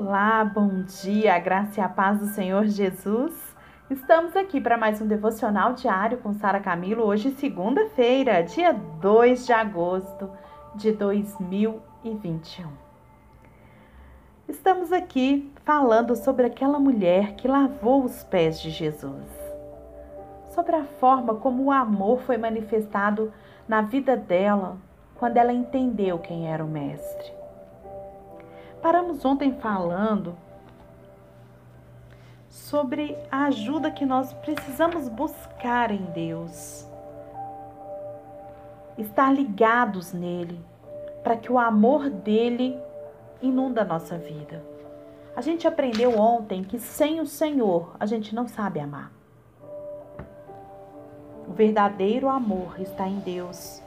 Olá, bom dia, graça e a paz do Senhor Jesus. Estamos aqui para mais um devocional diário com Sara Camilo, hoje segunda-feira, dia 2 de agosto de 2021. Estamos aqui falando sobre aquela mulher que lavou os pés de Jesus. Sobre a forma como o amor foi manifestado na vida dela quando ela entendeu quem era o mestre. Paramos ontem falando sobre a ajuda que nós precisamos buscar em Deus. Estar ligados nele, para que o amor dele inunda a nossa vida. A gente aprendeu ontem que sem o Senhor a gente não sabe amar. O verdadeiro amor está em Deus.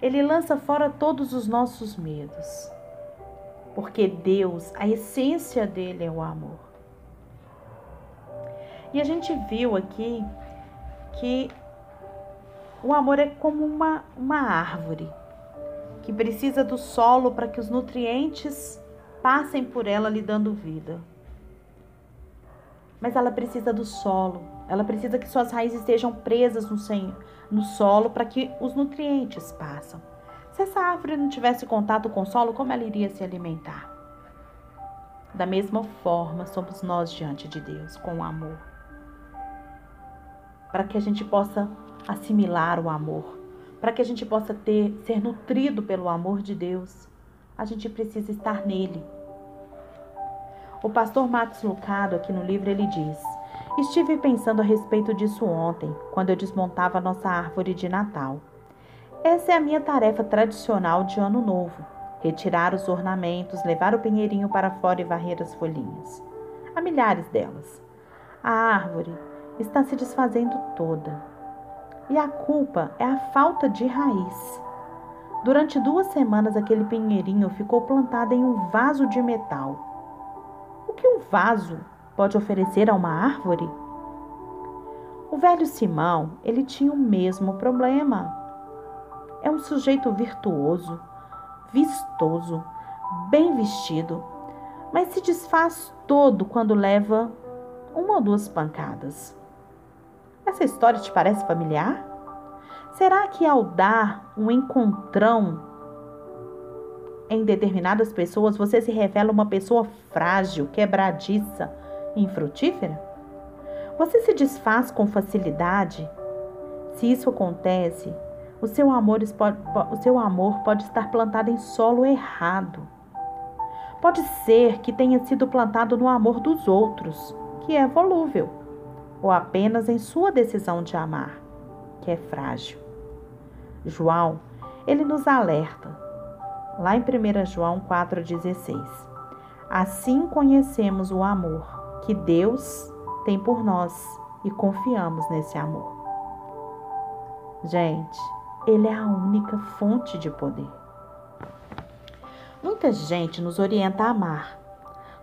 Ele lança fora todos os nossos medos porque Deus, a essência dele é o amor. E a gente viu aqui que o amor é como uma, uma árvore que precisa do solo para que os nutrientes passem por ela lhe dando vida. Mas ela precisa do solo, ela precisa que suas raízes estejam presas no, no solo para que os nutrientes passem. Se essa árvore não tivesse contato com o solo, como ela iria se alimentar? Da mesma forma, somos nós diante de Deus, com o amor. Para que a gente possa assimilar o amor, para que a gente possa ter, ser nutrido pelo amor de Deus, a gente precisa estar nele. O pastor Max Lucado, aqui no livro, ele diz: Estive pensando a respeito disso ontem, quando eu desmontava a nossa árvore de Natal. Essa é a minha tarefa tradicional de Ano Novo: retirar os ornamentos, levar o pinheirinho para fora e varrer as folhinhas. Há milhares delas. A árvore está se desfazendo toda. E a culpa é a falta de raiz. Durante duas semanas, aquele pinheirinho ficou plantado em um vaso de metal. O que um vaso pode oferecer a uma árvore? O velho Simão, ele tinha o mesmo problema. É um sujeito virtuoso, vistoso, bem vestido, mas se desfaz todo quando leva uma ou duas pancadas. Essa história te parece familiar? Será que ao dar um encontrão em determinadas pessoas você se revela uma pessoa frágil, quebradiça infrutífera? Você se desfaz com facilidade? Se isso acontece, o seu amor, o seu amor pode estar plantado em solo errado. Pode ser que tenha sido plantado no amor dos outros, que é volúvel, ou apenas em sua decisão de amar, que é frágil. João, ele nos alerta, lá em 1 João 4,16. Assim conhecemos o amor que Deus tem por nós e confiamos nesse amor. Gente, ele é a única fonte de poder. Muita gente nos orienta a amar.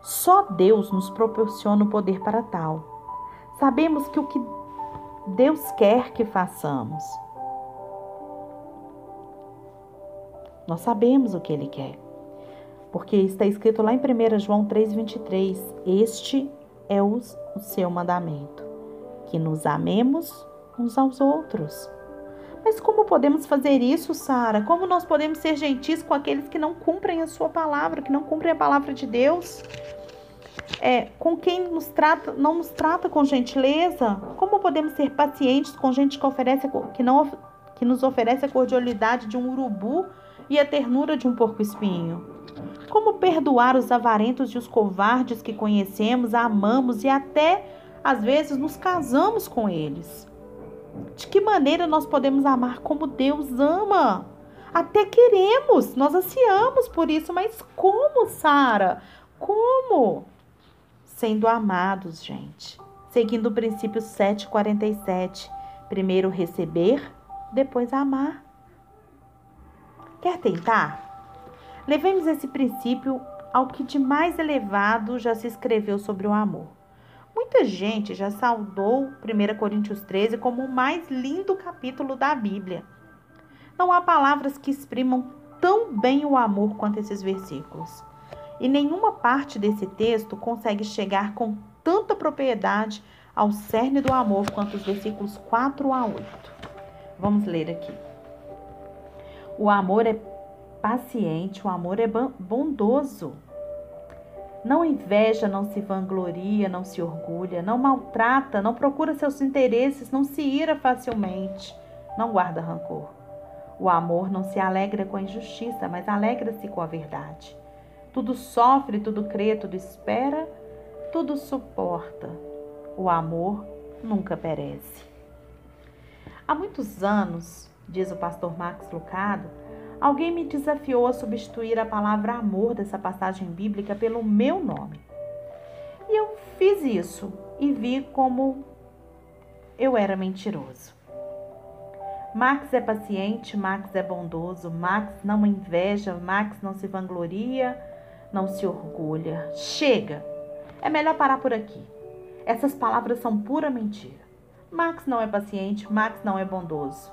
Só Deus nos proporciona o poder para tal. Sabemos que o que Deus quer que façamos. Nós sabemos o que Ele quer. Porque está escrito lá em 1 João 3,23: Este é o, o seu mandamento, que nos amemos uns aos outros. Mas como podemos fazer isso, Sara? Como nós podemos ser gentis com aqueles que não cumprem a sua palavra, que não cumprem a palavra de Deus? É, com quem nos trata, não nos trata com gentileza? Como podemos ser pacientes com gente que, oferece, que, não, que nos oferece a cordialidade de um urubu e a ternura de um porco-espinho? Como perdoar os avarentos e os covardes que conhecemos, amamos e até às vezes nos casamos com eles? De que maneira nós podemos amar como Deus ama? Até queremos, nós ansiamos por isso, mas como, Sara? Como? Sendo amados, gente. Seguindo o princípio 747. Primeiro receber, depois amar. Quer tentar? Levemos esse princípio ao que de mais elevado já se escreveu sobre o amor. Muita gente já saudou 1 Coríntios 13 como o mais lindo capítulo da Bíblia. Não há palavras que exprimam tão bem o amor quanto esses versículos. E nenhuma parte desse texto consegue chegar com tanta propriedade ao cerne do amor quanto os versículos 4 a 8. Vamos ler aqui. O amor é paciente, o amor é bondoso. Não inveja, não se vangloria, não se orgulha, não maltrata, não procura seus interesses, não se ira facilmente, não guarda rancor. O amor não se alegra com a injustiça, mas alegra-se com a verdade. Tudo sofre, tudo crê, tudo espera, tudo suporta. O amor nunca perece. Há muitos anos, diz o pastor Max Lucado, alguém me desafiou a substituir a palavra amor dessa passagem bíblica pelo meu nome. E eu fiz isso e vi como eu era mentiroso. Max é paciente, Max é bondoso, Max não inveja, Max não se vangloria, não se orgulha. Chega! É melhor parar por aqui. Essas palavras são pura mentira. Max não é paciente, Max não é bondoso.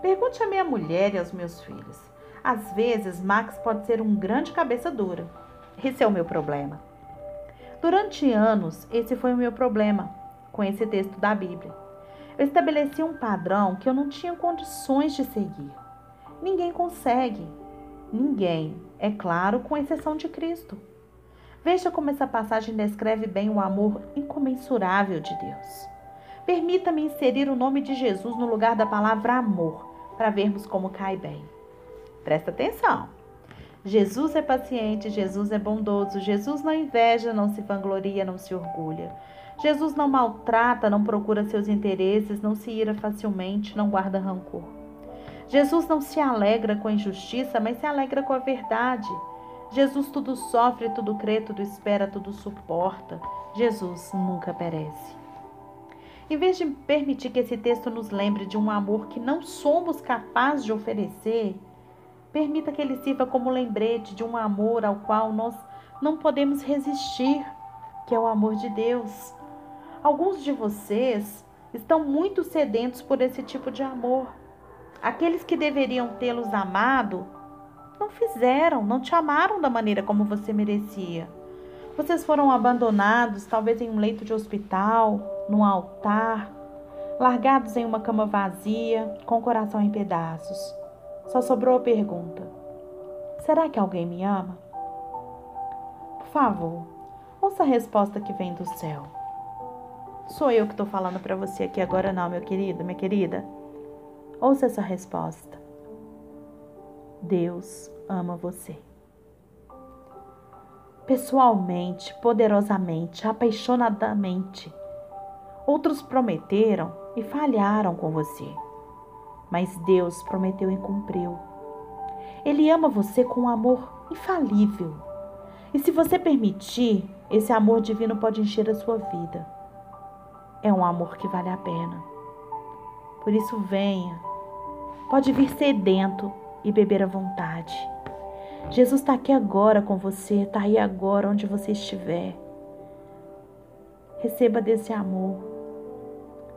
Pergunte à minha mulher e aos meus filhos. Às vezes, Max pode ser um grande cabeça dura. Esse é o meu problema. Durante anos, esse foi o meu problema com esse texto da Bíblia. Eu estabeleci um padrão que eu não tinha condições de seguir. Ninguém consegue. Ninguém, é claro, com exceção de Cristo. Veja como essa passagem descreve bem o amor incomensurável de Deus. Permita-me inserir o nome de Jesus no lugar da palavra amor, para vermos como cai bem. Presta atenção. Jesus é paciente, Jesus é bondoso, Jesus não inveja, não se vangloria, não se orgulha. Jesus não maltrata, não procura seus interesses, não se ira facilmente, não guarda rancor. Jesus não se alegra com a injustiça, mas se alegra com a verdade. Jesus tudo sofre, tudo crê, tudo espera, tudo suporta. Jesus nunca perece. Em vez de permitir que esse texto nos lembre de um amor que não somos capazes de oferecer, permita que ele sirva como lembrete de um amor ao qual nós não podemos resistir, que é o amor de Deus. Alguns de vocês estão muito sedentos por esse tipo de amor. Aqueles que deveriam tê-los amado não fizeram, não te amaram da maneira como você merecia. Vocês foram abandonados, talvez em um leito de hospital, num altar, largados em uma cama vazia, com o coração em pedaços. Só sobrou a pergunta: será que alguém me ama? Por favor, ouça a resposta que vem do céu. Sou eu que estou falando para você aqui agora, não, meu querido, minha querida. Ouça essa resposta. Deus ama você. Pessoalmente, poderosamente, apaixonadamente. Outros prometeram e falharam com você. Mas Deus prometeu e cumpriu. Ele ama você com um amor infalível. E se você permitir, esse amor divino pode encher a sua vida. É um amor que vale a pena. Por isso, venha. Pode vir sedento e beber à vontade. Jesus está aqui agora com você, está aí agora onde você estiver. Receba desse amor.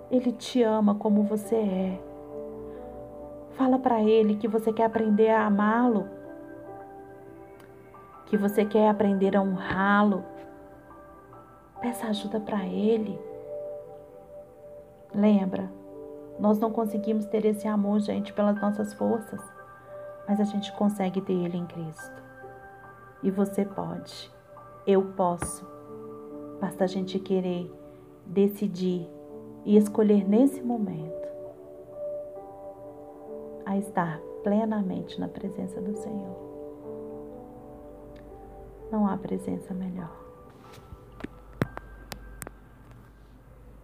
Ele te ama como você é. Fala para ele que você quer aprender a amá-lo, que você quer aprender a honrá-lo. Peça ajuda para ele. Lembra, nós não conseguimos ter esse amor, gente, pelas nossas forças mas a gente consegue ter Ele em Cristo. E você pode, eu posso. Basta a gente querer decidir e escolher nesse momento a estar plenamente na presença do Senhor. Não há presença melhor.